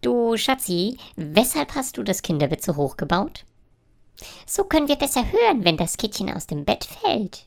Du Schatzi, weshalb hast du das Kinderbett so hoch gebaut? So können wir besser hören, wenn das Kittchen aus dem Bett fällt.